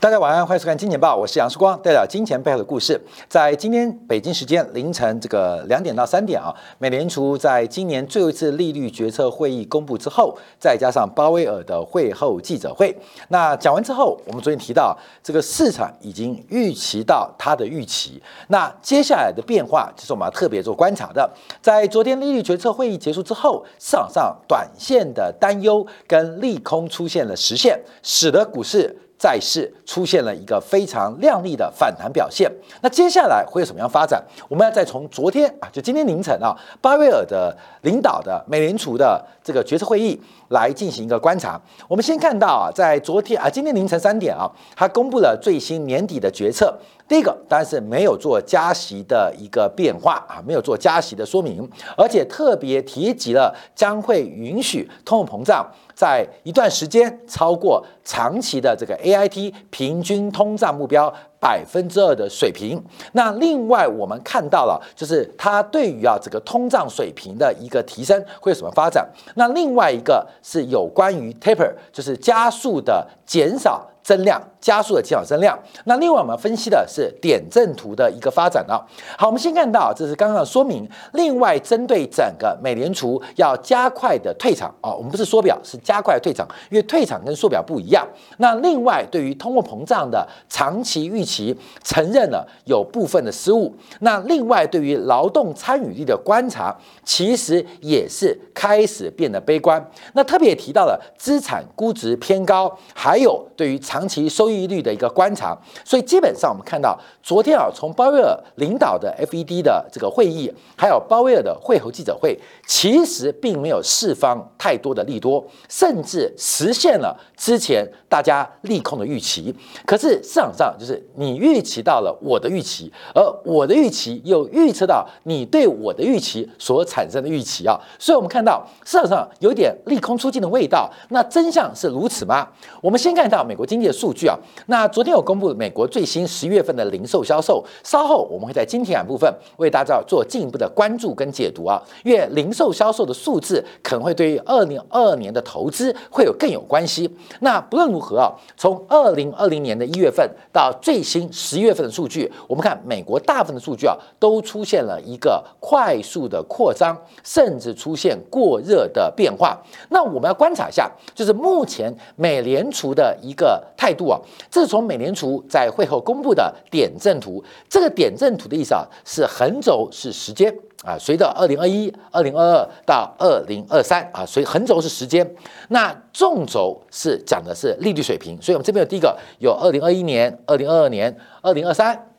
大家晚安，欢迎收看《金钱报》，我是杨世光，带来金钱背后的故事。在今天北京时间凌晨这个两点到三点啊，美联储在今年最后一次利率决策会议公布之后，再加上鲍威尔的会后记者会，那讲完之后，我们昨天提到这个市场已经预期到它的预期，那接下来的变化就是我们要特别做观察的。在昨天利率决策会议结束之后，市场上短线的担忧跟利空出现了实现，使得股市。债市出现了一个非常亮丽的反弹表现，那接下来会有什么样发展？我们要再从昨天啊，就今天凌晨啊，巴威尔的领导的美联储的这个决策会议来进行一个观察。我们先看到啊，在昨天啊，今天凌晨三点啊，他公布了最新年底的决策。第一个当然是没有做加息的一个变化啊，没有做加息的说明，而且特别提及了将会允许通货膨胀在一段时间超过长期的这个 A I T 平均通胀目标百分之二的水平。那另外我们看到了，就是它对于啊这个通胀水平的一个提升会有什么发展？那另外一个是有关于 taper，就是加速的减少。增量加速的减少增量。那另外我们分析的是点阵图的一个发展啊。好，我们先看到这是刚刚的说明。另外，针对整个美联储要加快的退场啊，我们不是缩表，是加快退场，因为退场跟缩表不一样。那另外，对于通货膨胀的长期预期，承认了有部分的失误。那另外，对于劳动参与率的观察，其实也是开始变得悲观。那特别提到了资产估值偏高，还有对于长长期收益率的一个观察，所以基本上我们看到，昨天啊，从鲍威尔领导的 FED 的这个会议，还有鲍威尔的会后记者会，其实并没有释放太多的利多，甚至实现了之前大家利空的预期。可是市场上就是你预期到了我的预期，而我的预期又预测到你对我的预期所产生的预期啊，所以我们看到市场上有点利空出尽的味道。那真相是如此吗？我们先看到美国经济。数据啊，那昨天有公布美国最新十月份的零售销售，稍后我们会在今天部分为大家做进一步的关注跟解读啊，因为零售销售的数字可能会对于二零二二年的投资会有更有关系。那不论如何啊，从二零二零年的一月份到最新十月份的数据，我们看美国大部分的数据啊，都出现了一个快速的扩张，甚至出现过热的变化。那我们要观察一下，就是目前美联储的一个。态度啊，这是从美联储在会后公布的点阵图。这个点阵图的意思啊，是横轴是时间啊，随着二零二一、二零二二到二零二三啊，所以横轴是时间。那纵轴是讲的是利率水平。所以我们这边有第一个有二零二一年、二零二二年、二零二三。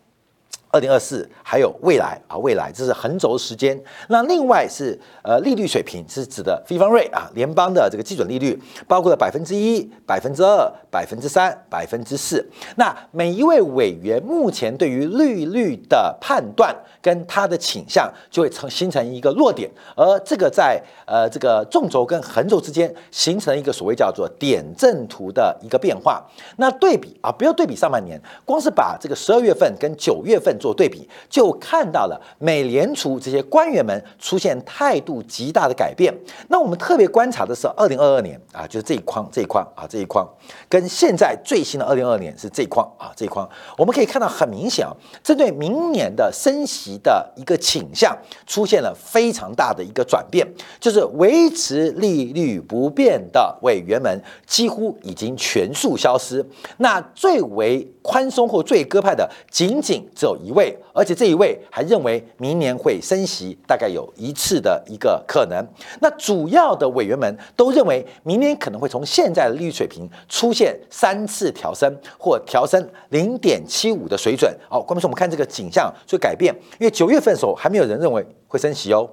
二零二四还有未来啊，未来这是横轴时间。那另外是呃利率水平是指的非方瑞啊，联邦的这个基准利率，包括了百分之一、百分之二、百分之三、百分之四。那每一位委员目前对于利率的判断跟他的倾向，就会成形成一个弱点，而这个在呃这个纵轴跟横轴之间形成一个所谓叫做点阵图的一个变化。那对比啊，不要对比上半年，光是把这个十二月份跟九月份。做对比，就看到了美联储这些官员们出现态度极大的改变。那我们特别观察的是二零二二年啊，就是这一框这一框啊这一框，跟现在最新的二零二二年是这一框啊这一框，我们可以看到很明显啊，针对明年的升息的一个倾向出现了非常大的一个转变，就是维持利率不变的委员们几乎已经全数消失。那最为宽松或最鸽派的，仅仅只有一。位，而且这一位还认为明年会升息，大概有一次的一个可能。那主要的委员们都认为，明年可能会从现在的利率水平出现三次调升，或调升零点七五的水准。好，关键是我们看这个景象就改变，因为九月份的时候还没有人认为会升息哦，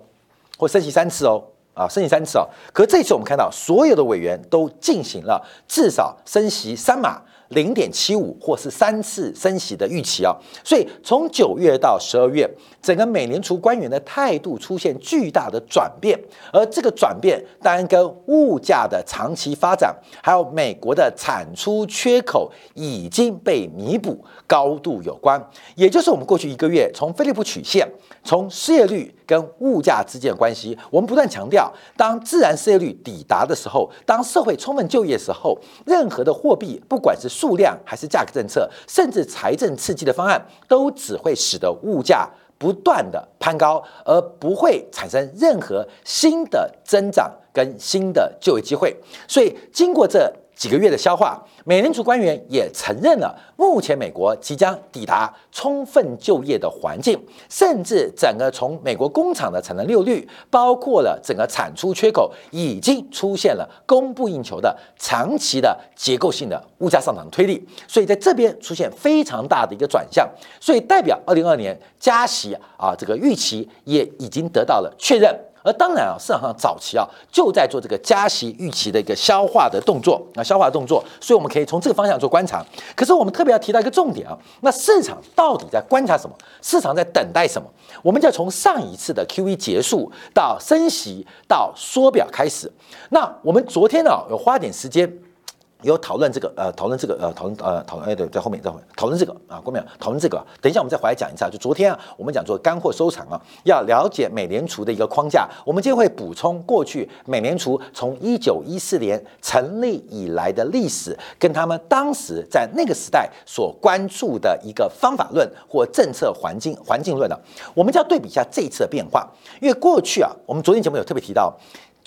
或升息三次哦，啊，升息三次哦。可这次我们看到所有的委员都进行了至少升息三码。零点七五或是三次升息的预期啊，所以从九月到十二月，整个美联储官员的态度出现巨大的转变，而这个转变当然跟物价的长期发展，还有美国的产出缺口已经被弥补高度有关，也就是我们过去一个月从菲利普曲线，从失业率。跟物价之间的关系。我们不断强调，当自然失业率抵达的时候，当社会充分就业的时候，任何的货币，不管是数量还是价格政策，甚至财政刺激的方案，都只会使得物价不断的攀高，而不会产生任何新的增长跟新的就业机会。所以，经过这。几个月的消化，美联储官员也承认了，目前美国即将抵达充分就业的环境，甚至整个从美国工厂的产能利用率，包括了整个产出缺口，已经出现了供不应求的长期的结构性的物价上涨推力，所以在这边出现非常大的一个转向，所以代表二零二年加息啊这个预期也已经得到了确认。而当然啊，市场上早期啊就在做这个加息预期的一个消化的动作啊，消化的动作，所以我们可以从这个方向做观察。可是我们特别要提到一个重点啊，那市场到底在观察什么？市场在等待什么？我们就要从上一次的 QE 结束到升息到缩表开始。那我们昨天呢有花点时间。有讨论这个，呃，讨论这个，呃，讨论，呃，讨论，哎，对，在后面，在后面讨论这个啊，过没有？讨论这个，等一下我们再回来讲一下。就昨天啊，我们讲做干货收藏啊，要了解美联储的一个框架。我们今天会补充过去美联储从一九一四年成立以来的历史，跟他们当时在那个时代所关注的一个方法论或政策环境环境论的。我们就要对比一下这一次的变化，因为过去啊，我们昨天节目有特别提到，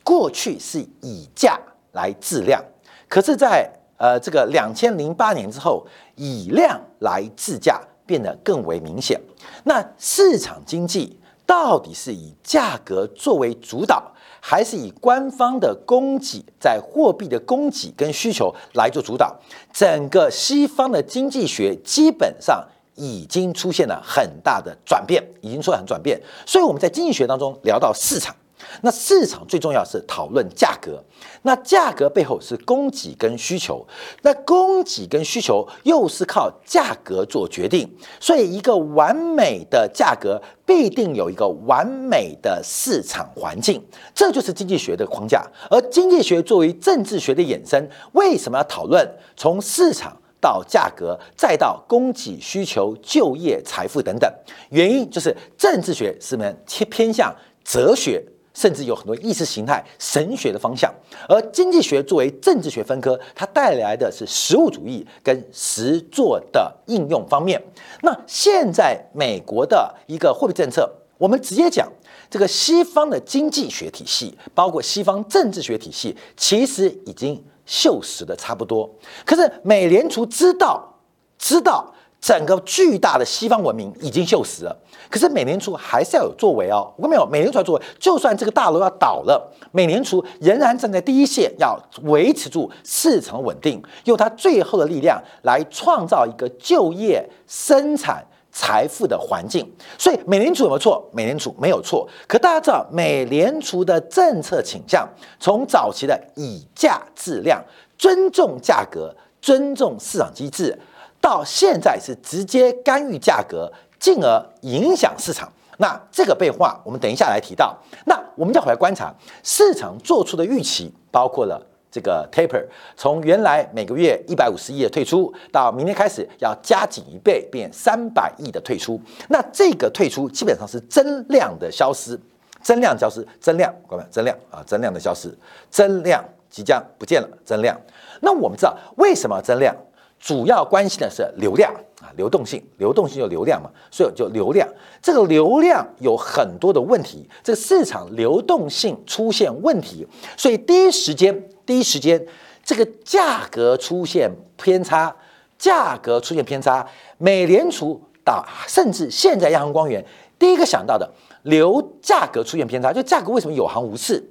过去是以价来质量。可是，在呃这个两千零八年之后，以量来制价变得更为明显。那市场经济到底是以价格作为主导，还是以官方的供给在货币的供给跟需求来做主导？整个西方的经济学基本上已经出现了很大的转变，已经出现很转变。所以我们在经济学当中聊到市场。那市场最重要是讨论价格，那价格背后是供给跟需求，那供给跟需求又是靠价格做决定，所以一个完美的价格必定有一个完美的市场环境，这就是经济学的框架。而经济学作为政治学的衍生，为什么要讨论从市场到价格，再到供给、需求、就业、财富等等？原因就是政治学是门偏偏向哲学。甚至有很多意识形态、神学的方向，而经济学作为政治学分科，它带来的是实物主义跟实作的应用方面。那现在美国的一个货币政策，我们直接讲，这个西方的经济学体系，包括西方政治学体系，其实已经锈蚀的差不多。可是美联储知道，知道。整个巨大的西方文明已经锈蚀了，可是美联储还是要有作为哦。我看没有，美联储要作为，就算这个大楼要倒了，美联储仍然站在第一线，要维持住市场稳定，用它最后的力量来创造一个就业、生产、财富的环境。所以美联储有没有错？美联储没有错。可大家知道，美联储的政策倾向从早期的以价质量，尊重价格，尊重市场机制。到现在是直接干预价格，进而影响市场。那这个变化，我们等一下来提到。那我们要回来观察市场做出的预期，包括了这个 taper，从原来每个月一百五十亿的退出，到明天开始要加紧一倍，变三百亿的退出。那这个退出基本上是增量的消失，增量消失，增量，各位，增量啊，增量的消失，增量即将不见了，增量。那我们知道为什么增量？主要关心的是流量啊，流动性，流动性就流量嘛，所以就流量。这个流量有很多的问题，这个市场流动性出现问题，所以第一时间，第一时间，这个价格出现偏差，价格出现偏差，美联储到甚至现在央行官员第一个想到的，流价格出现偏差，就价格为什么有行无市，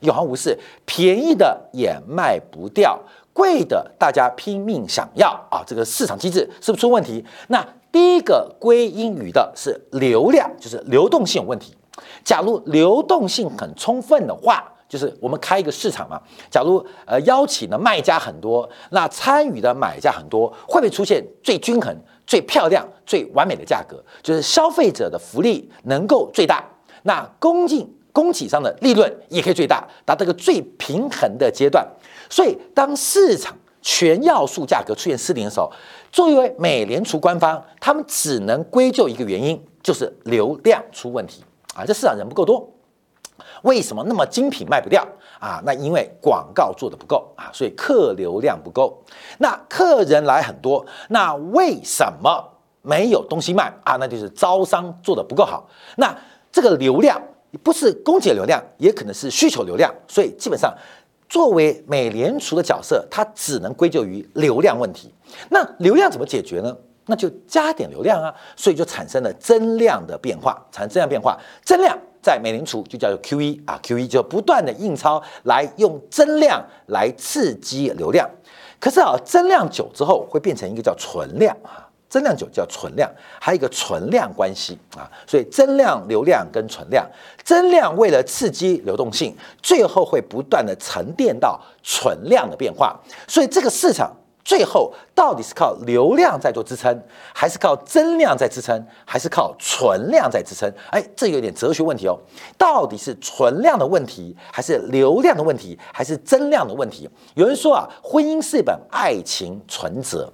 有行无市，便宜的也卖不掉。贵的大家拼命想要啊，这个市场机制是不是出问题？那第一个归因于的是流量，就是流动性有问题。假如流动性很充分的话，就是我们开一个市场嘛。假如呃邀请的卖家很多，那参与的买家很多，会不会出现最均衡、最漂亮、最完美的价格？就是消费者的福利能够最大，那供给供给上的利润也可以最大，达到一个最平衡的阶段。所以，当市场全要素价格出现失灵的时候，作为美联储官方，他们只能归咎一个原因，就是流量出问题。啊，这市场人不够多。为什么那么精品卖不掉啊？那因为广告做的不够啊，所以客流量不够。那客人来很多，那为什么没有东西卖啊？那就是招商做的不够好。那这个流量不是供给流量，也可能是需求流量。所以基本上，作为美联储的角色，它只能归咎于流量问题。那流量怎么解决呢？那就加点流量啊，所以就产生了增量的变化，产生增量变化，增量在美联储就叫做 QE 啊，QE 就不断的印钞来用增量来刺激流量，可是啊，增量久之后会变成一个叫存量啊，增量酒叫存量，还有一个存量关系啊，所以增量流量跟存量，增量为了刺激流动性，最后会不断的沉淀到存量的变化，所以这个市场。最后到底是靠流量在做支撑，还是靠增量在支撑，还是靠存量在支撑？哎，这有点哲学问题哦。到底是存量的问题，还是流量的问题，还是增量的问题？有人说啊，婚姻是一本爱情存折。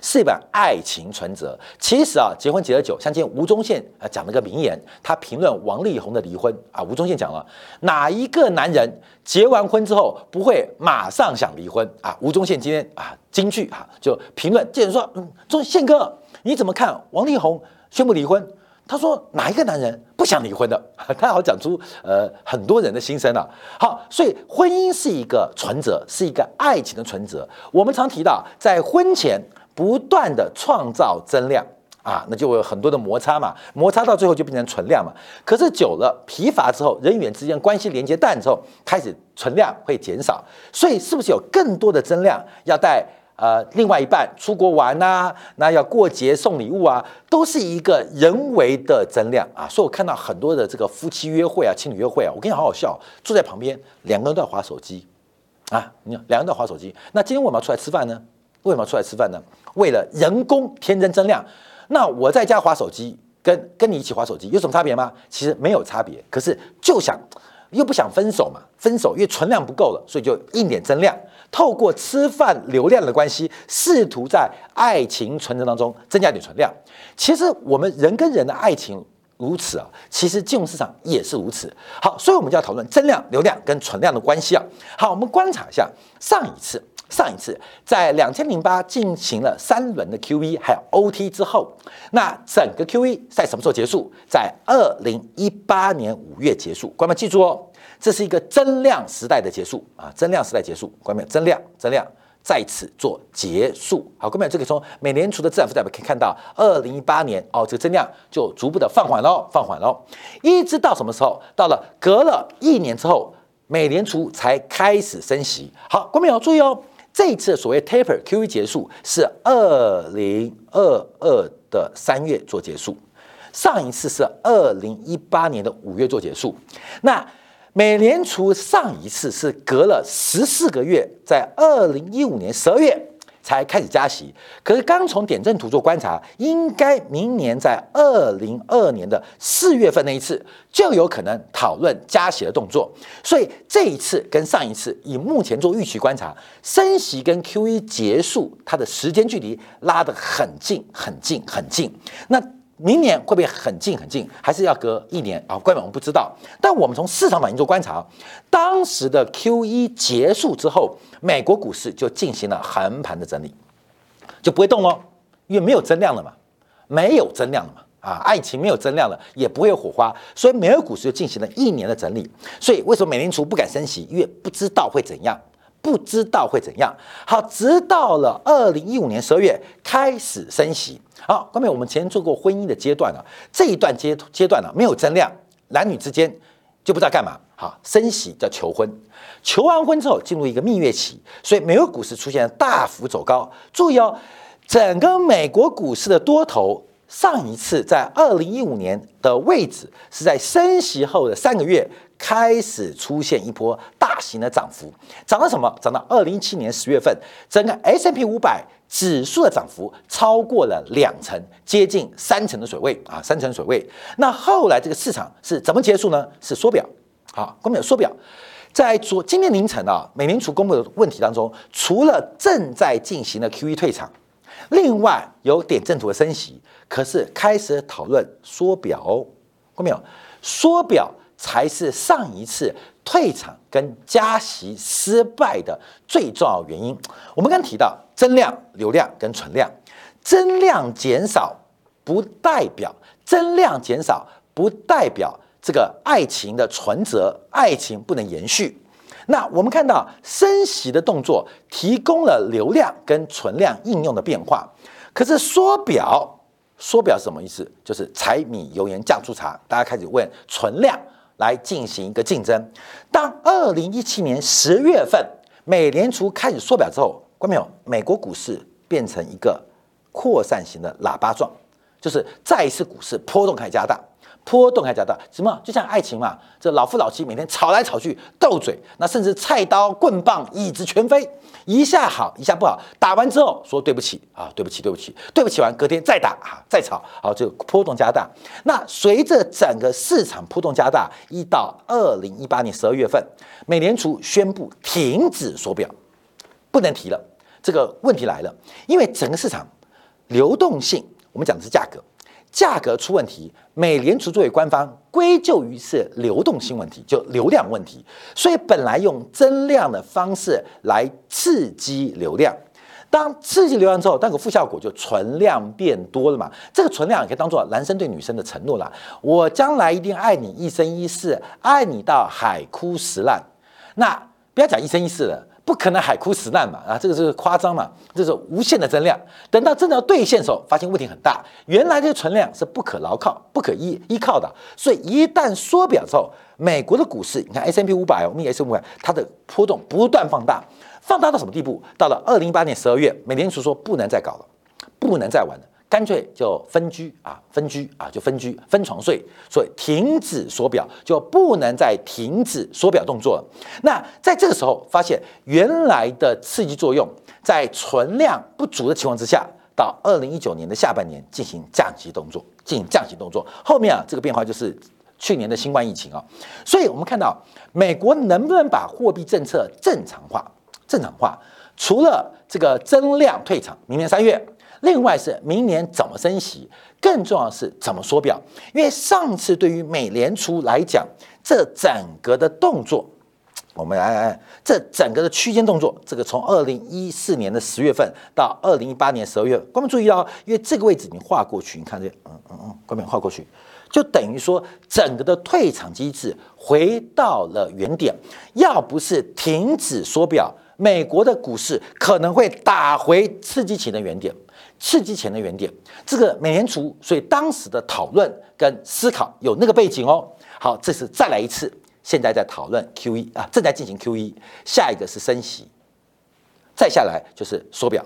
是一本爱情存折。其实啊，结婚结了久，像今天吴宗宪啊讲了个名言，他评论王力宏的离婚啊。吴宗宪讲了，哪一个男人结完婚之后不会马上想离婚啊？吴宗宪今天啊，金句啊，就评论，这人说，嗯，宗宪哥，你怎么看王力宏宣布离婚？他说哪一个男人不想离婚的？他好讲出呃很多人的心声啊。好，所以婚姻是一个存折，是一个爱情的存折。我们常提到，在婚前。不断的创造增量啊，那就会有很多的摩擦嘛，摩擦到最后就变成存量嘛。可是久了疲乏之后，人与人之间关系连接淡之后，开始存量会减少。所以是不是有更多的增量要带呃另外一半出国玩呐？那要过节送礼物啊，都是一个人为的增量啊。所以我看到很多的这个夫妻约会啊、情侣约会啊，我跟你好好笑，坐在旁边两个人都在划手机啊，你看两个人都在划手机。那今天我们要出来吃饭呢？为什么出来吃饭呢？为了人工天真增量。那我在家划手机，跟跟你一起划手机有什么差别吗？其实没有差别。可是就想又不想分手嘛，分手因为存量不够了，所以就硬点增量，透过吃饭流量的关系，试图在爱情存折当中增加点存量。其实我们人跟人的爱情如此啊，其实金融市场也是如此。好，所以我们就要讨论增量、流量跟存量的关系啊。好，我们观察一下上一次。上一次在两千零八进行了三轮的 QE 还有 OT 之后，那整个 QE 在什么时候结束？在二零一八年五月结束。观众们记住哦，这是一个增量时代的结束啊，增量时代结束。观众们，增量增量在此做结束。好，观众们，这个从美联储的资产负债表可以看到，二零一八年哦，这个增量就逐步的放缓喽，放缓喽，一直到什么时候？到了隔了一年之后，美联储才开始升息。好，观众们要注意哦。这一次所谓 taper QE 结束是二零二二的三月做结束，上一次是二零一八年的五月做结束。那美联储上一次是隔了十四个月，在二零一五年十二月。才开始加息，可是刚从点阵图做观察，应该明年在二零二年的四月份那一次就有可能讨论加息的动作。所以这一次跟上一次，以目前做预期观察，升息跟 QE 结束它的时间距离拉得很近很近很近。那明年会不会很近很近，还是要隔一年啊？关本我们不知道。但我们从市场反应做观察，当时的 QE 结束之后，美国股市就进行了横盘的整理，就不会动哦，因为没有增量了嘛，没有增量了嘛，啊，爱情没有增量了，也不会有火花，所以美国股市就进行了一年的整理。所以为什么美联储不敢升息？因为不知道会怎样。不知道会怎样。好，直到了二零一五年十二月开始升息。好，后面我们前做过婚姻的阶段了，这一段阶阶段呢没有增量，男女之间就不知道干嘛。好，升息叫求婚，求完婚之后进入一个蜜月期，所以美国股市出现大幅走高。注意哦，整个美国股市的多头上一次在二零一五年的位置是在升息后的三个月。开始出现一波大型的涨幅，涨到什么？涨到二零一七年十月份，整个 S M P 五百指数的涨幅超过了两成，接近三成的水位啊，三成水位。那后来这个市场是怎么结束呢？是缩表，好，公布缩表。在昨今天凌晨啊，美联储公布的问题当中，除了正在进行的 Q E 退场，另外有点阵图的升息，可是开始讨论缩表。过没有？缩表才是上一次退场跟加息失败的最重要原因。我们刚提到增量、流量跟存量，增量减少不代表增量减少不代表这个爱情的存折，爱情不能延续。那我们看到升息的动作提供了流量跟存量应用的变化，可是缩表。缩表是什么意思？就是柴米油盐酱醋茶，大家开始问存量来进行一个竞争。当二零一七年十月份美联储开始缩表之后，关没有？美国股市变成一个扩散型的喇叭状，就是再一次股市波动开始加大。波动还加大，什么？就像爱情嘛，这老夫老妻每天吵来吵去，斗嘴，那甚至菜刀、棍棒、椅子全飞，一下好，一下不好。打完之后说对不起啊，对不起，对不起，对不起完，隔天再打啊，再吵，好，就波动加大。那随着整个市场波动加大，一到二零一八年十二月份，美联储宣布停止缩表，不能提了。这个问题来了，因为整个市场流动性，我们讲的是价格。价格出问题，美联储作为官方归咎于是流动性问题，就流量问题。所以本来用增量的方式来刺激流量，当刺激流量之后，那个负效果就存量变多了嘛。这个存量也可以当做男生对女生的承诺啦，我将来一定爱你一生一世，爱你到海枯石烂。那不要讲一生一世了。不可能海枯石烂嘛啊，这个是夸张嘛，这是无限的增量。等到真的要兑现的时候，发现问题很大。原来这个存量是不可牢靠、不可依依靠的，所以一旦缩表之后，美国的股市，你看 S M P 五百，我们 S M P 五百，它的波动不断放大，放大到什么地步？到了二零一八年十二月，美联储说不能再搞了，不能再玩了。干脆就分居啊，分居啊，就分居分床睡，所以停止缩表就不能再停止缩表动作了。那在这个时候，发现原来的刺激作用在存量不足的情况之下，到二零一九年的下半年进行降息动作，进行降息动作。后面啊，这个变化就是去年的新冠疫情啊。所以我们看到美国能不能把货币政策正常化？正常化，除了这个增量退场，明年三月。另外是明年怎么升息，更重要的是怎么缩表。因为上次对于美联储来讲，这整个的动作，我们来来，这整个的区间动作，这个从二零一四年的十月份到二零一八年十二月，观众注意到，因为这个位置已经画过去，你看这，嗯嗯嗯，观众画过去，就等于说整个的退场机制回到了原点。要不是停止缩表，美国的股市可能会打回刺激前的原点。刺激前的原点，这个美联储，所以当时的讨论跟思考有那个背景哦。好，这是再来一次，现在在讨论 Q E 啊，正在进行 Q E，下一个是升息，再下来就是缩表，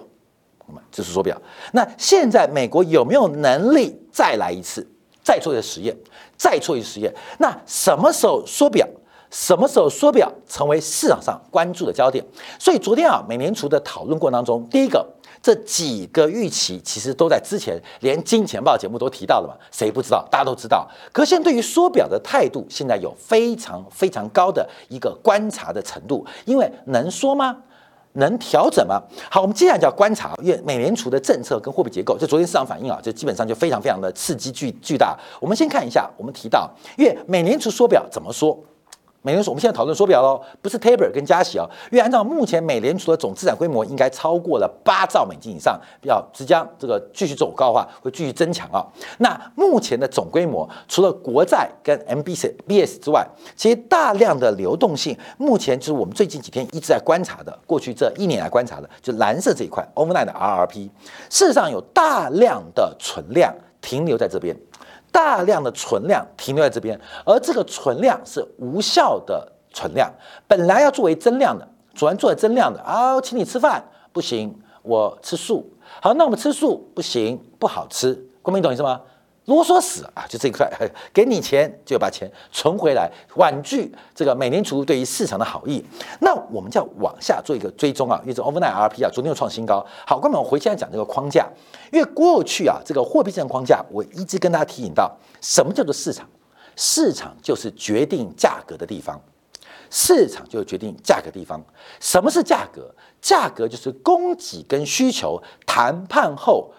那么这是缩表。那现在美国有没有能力再来一次，再做一个实验，再做一个实验？那什么时候缩表？什么时候缩表成为市场上关注的焦点？所以昨天啊，美联储的讨论过程当中，第一个。这几个预期其实都在之前，连《金钱报》节目都提到了嘛？谁不知道？大家都知道。可现在对于缩表的态度，现在有非常非常高的一个观察的程度。因为能说吗？能调整吗？好，我们接下来就要观察，因为美联储的政策跟货币结构，就昨天市场反应啊，就基本上就非常非常的刺激巨巨大。我们先看一下，我们提到，因为美联储缩表怎么说？美联储，我们现在讨论缩表喽，不是 taper 跟加息啊，因为按照目前美联储的总资产规模应该超过了八兆美金以上，要即将这个继续走高的话，会继续增强啊。那目前的总规模，除了国债跟 MBS 之外，其实大量的流动性，目前就是我们最近几天一直在观察的，过去这一年来观察的，就蓝色这一块 overnight 的 RRP，事实上有大量的存量停留在这边。大量的存量停留在这边，而这个存量是无效的存量，本来要作为增量的，主人作为增量的啊，请你吃饭不行，我吃素。好，那我们吃素不行，不好吃。公民懂意思吗？啰嗦死啊！就这一块，给你钱就把钱存回来，婉拒这个美联储对于市场的好意。那我们就要往下做一个追踪啊，因为这 overnight RP 啊，昨天又创新高。好，哥们，我回现在讲这个框架，因为过去啊，这个货币政策框架，我一直跟大家提醒到，什么叫做市场？市场就是决定价格的地方，市场就是决定价格地方。什么是价格？价格就是供给跟需求谈判后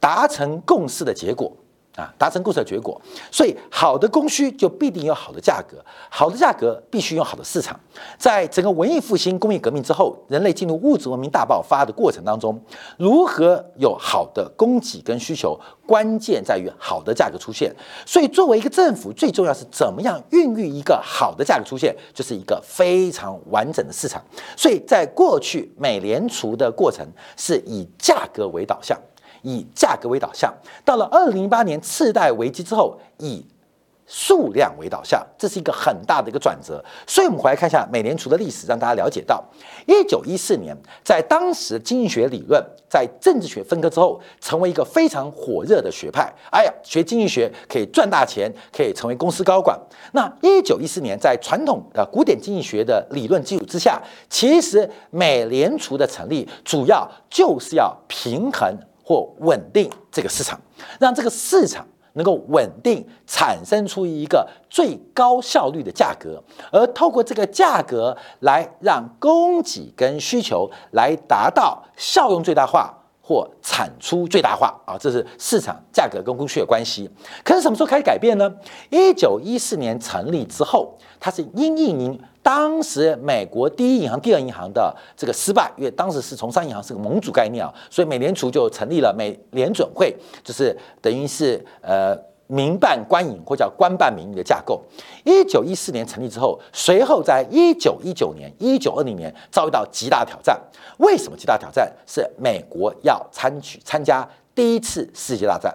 达成共识的结果。啊，达成共识的结果。所以，好的供需就必定有好的价格，好的价格必须有好的市场。在整个文艺复兴、工业革命之后，人类进入物质文明大爆发的过程当中，如何有好的供给跟需求，关键在于好的价格出现。所以，作为一个政府，最重要是怎么样孕育一个好的价格出现，就是一个非常完整的市场。所以在过去，美联储的过程是以价格为导向。以价格为导向，到了二零零八年次贷危机之后，以数量为导向，这是一个很大的一个转折。所以，我们回来看一下美联储的历史，让大家了解到，一九一四年，在当时经济学理论在政治学分割之后，成为一个非常火热的学派。哎呀，学经济学可以赚大钱，可以成为公司高管。那一九一四年，在传统的古典经济学的理论基础之下，其实美联储的成立主要就是要平衡。或稳定这个市场，让这个市场能够稳定，产生出一个最高效率的价格，而透过这个价格来让供给跟需求来达到效用最大化或产出最大化啊，这是市场价格跟供需的关系。可是什么时候开始改变呢？一九一四年成立之后，它是因应您。当时美国第一银行、第二银行的这个失败，因为当时是从商银行是个盟主概念啊，所以美联储就成立了美联准会，就是等于是呃民办官营或叫官办民营的架构。一九一四年成立之后，随后在一九一九年、一九二零年遭遇到极大挑战。为什么极大挑战？是美国要参取参加第一次世界大战，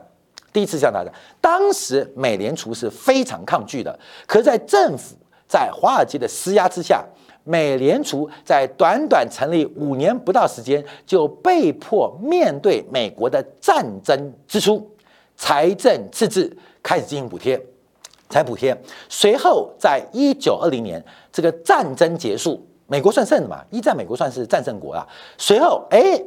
第一次世界大战，当时美联储是非常抗拒的，可在政府。在华尔街的施压之下，美联储在短短成立五年不到时间，就被迫面对美国的战争支出，财政赤字，开始进行补贴，财补贴。随后，在一九二零年，这个战争结束，美国算胜的嘛？一战美国算是战胜国了。随后，哎。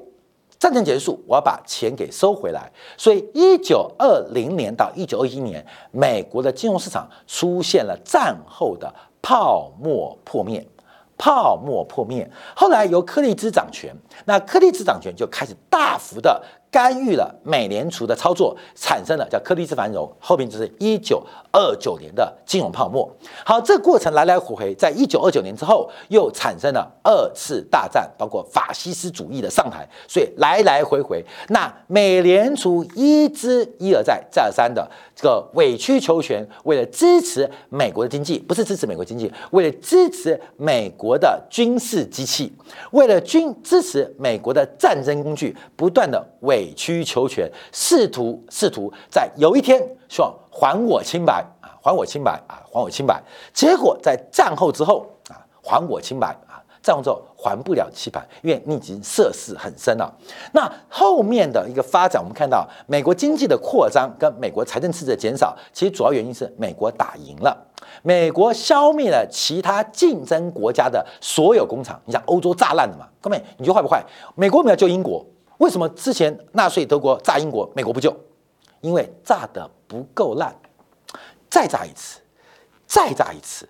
战争结束，我要把钱给收回来。所以，一九二零年到一九二一年，美国的金融市场出现了战后的泡沫破灭。泡沫破灭，后来由柯立芝掌权，那柯立芝掌权就开始大幅的。干预了美联储的操作，产生了叫柯立芝繁荣，后面就是一九二九年的金融泡沫。好，这过程来来回回，在一九二九年之后，又产生了二次大战，包括法西斯主义的上台，所以来来回回，那美联储一之一而再再而三的这个委曲求全，为了支持美国的经济，不是支持美国经济，为了支持美国的军事机器，为了军支持美国的战争工具，不断的委曲求全，试图试图在有一天希望还我清白啊，还我清白啊，还我清白。结果在战后之后啊，还我清白啊，战后之后还不了清白，因为你已经涉世很深了。那后面的一个发展，我们看到美国经济的扩张跟美国财政赤字的减少，其实主要原因是美国打赢了，美国消灭了其他竞争国家的所有工厂。你想欧洲炸烂了嘛？各位，你觉得坏不坏？美国没有救英国。为什么之前纳粹德国炸英国，美国不救？因为炸得不够烂，再炸一次，再炸一次，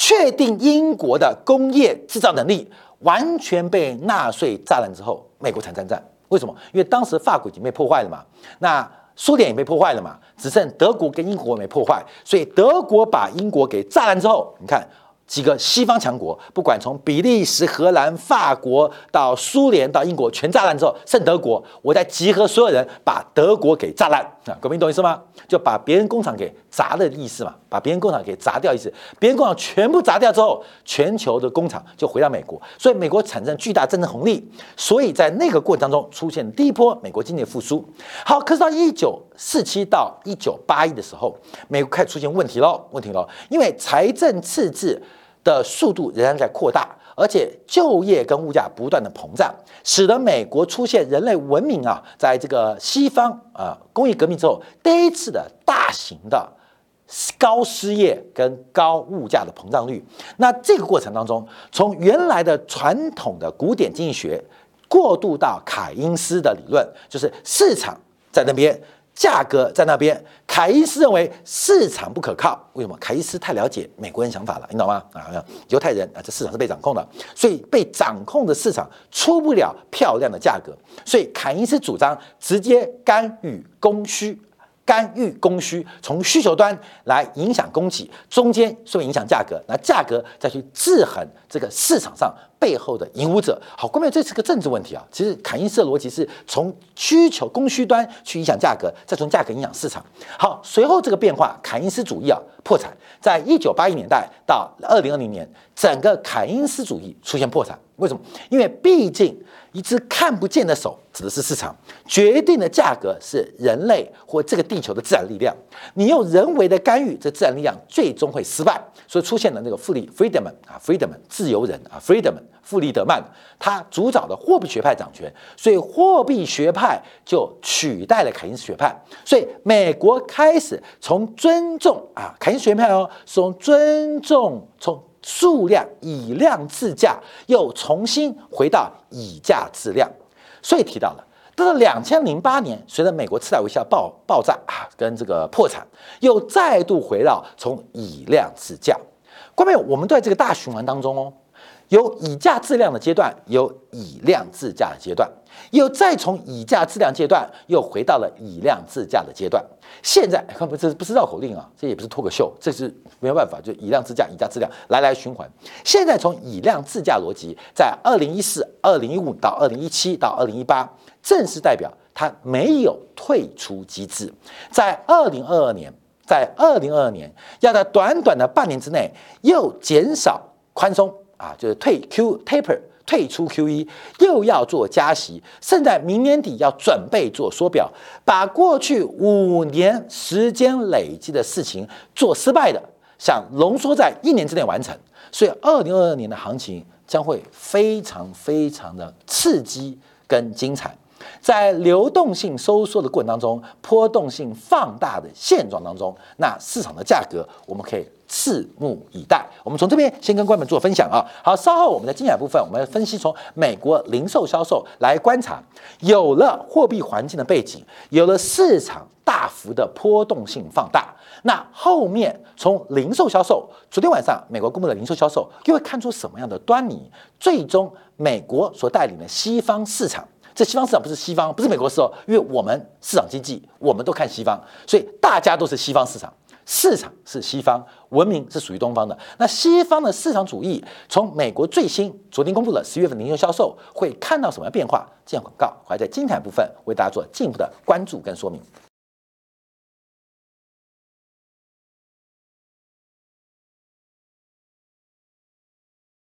确定英国的工业制造能力完全被纳粹炸烂之后，美国才参战。为什么？因为当时法国已经被破坏了嘛，那苏联也被破坏了嘛，只剩德国跟英国没破坏，所以德国把英国给炸烂之后，你看。几个西方强国，不管从比利时、荷兰、法国到苏联到英国，全炸烂之后，剩德国，我再集合所有人，把德国给炸烂啊！各位懂意思吗？就把别人工厂给砸的意思嘛，把别人工厂给砸掉意思。别人工厂全部砸掉之后，全球的工厂就回到美国，所以美国产生巨大政治红利。所以在那个过程当中，出现第一波美国经济复苏。好，可是到一九四七到一九八一的时候，美国开始出现问题喽，问题喽，因为财政赤字。的速度仍然在扩大，而且就业跟物价不断的膨胀，使得美国出现人类文明啊，在这个西方啊工业革命之后第一次的大型的高失业跟高物价的膨胀率。那这个过程当中，从原来的传统的古典经济学过渡到凯因斯的理论，就是市场在那边。价格在那边，凯伊斯认为市场不可靠。为什么？凯伊斯太了解美国人想法了，你懂吗？啊，犹太人啊，这市场是被掌控的，所以被掌控的市场出不了漂亮的价格。所以凯伊斯主张直接干预供需，干预供需，从需求端来影响供给，中间顺便影响价格，那价格再去制衡这个市场上背后的引舞者。好，关键这是个政治问题啊。其实凯因斯的逻辑是从需求供需端去影响价格，再从价格影响市场。好，随后这个变化，凯因斯主义啊破产，在一九八一年代到二零二零年，整个凯因斯主义出现破产。为什么？因为毕竟。一只看不见的手指的是市场，决定的价格是人类或这个地球的自然力量。你用人为的干预，这自然力量最终会失败。所以出现了那个富利 （freedom） 啊，freedom 自由人啊，freedom 富利德曼，他主导的货币学派掌权，所以货币学派就取代了凯因斯学派。所以美国开始从尊重啊，凯因斯学派哦，从尊重从。数量以量制价，又重新回到以价质量，所以提到了，到了两千零八年，随着美国次贷危机爆爆炸啊，跟这个破产，又再度回到从以量制价。关键我们在这个大循环当中哦，有以价质量的阶段，有以量制价的阶段。又再从以价质量阶段，又回到了以量制价的阶段。现在看不，这不是绕口令啊，这也不是脱口秀，这是没有办法，就以量制价，以价质量来来循环。现在从以量制价逻辑，在二零一四、二零一五到二零一七到二零一八，正式代表它没有退出机制。在二零二二年，在二零二二年，要在短短的半年之内又减少宽松啊，就是退 Q taper。退出 Q E，又要做加息，甚至在明年底要准备做缩表，把过去五年时间累积的事情做失败的，想浓缩在一年之内完成，所以二零二二年的行情将会非常非常的刺激跟精彩。在流动性收缩的过程当中，波动性放大的现状当中，那市场的价格我们可以拭目以待。我们从这边先跟观众们做分享啊。好，稍后我们的精彩部分，我们分析从美国零售销售来观察，有了货币环境的背景，有了市场大幅的波动性放大，那后面从零售销售，昨天晚上美国公布的零售销售又会看出什么样的端倪？最终美国所带领的西方市场。这西方市场不是西方，不是美国市哦，因为我们市场经济，我们都看西方，所以大家都是西方市场，市场是西方，文明是属于东方的。那西方的市场主义，从美国最新昨天公布的十月份零售销售，会看到什么样变化？这样广告，还在精彩部分为大家做进一步的关注跟说明。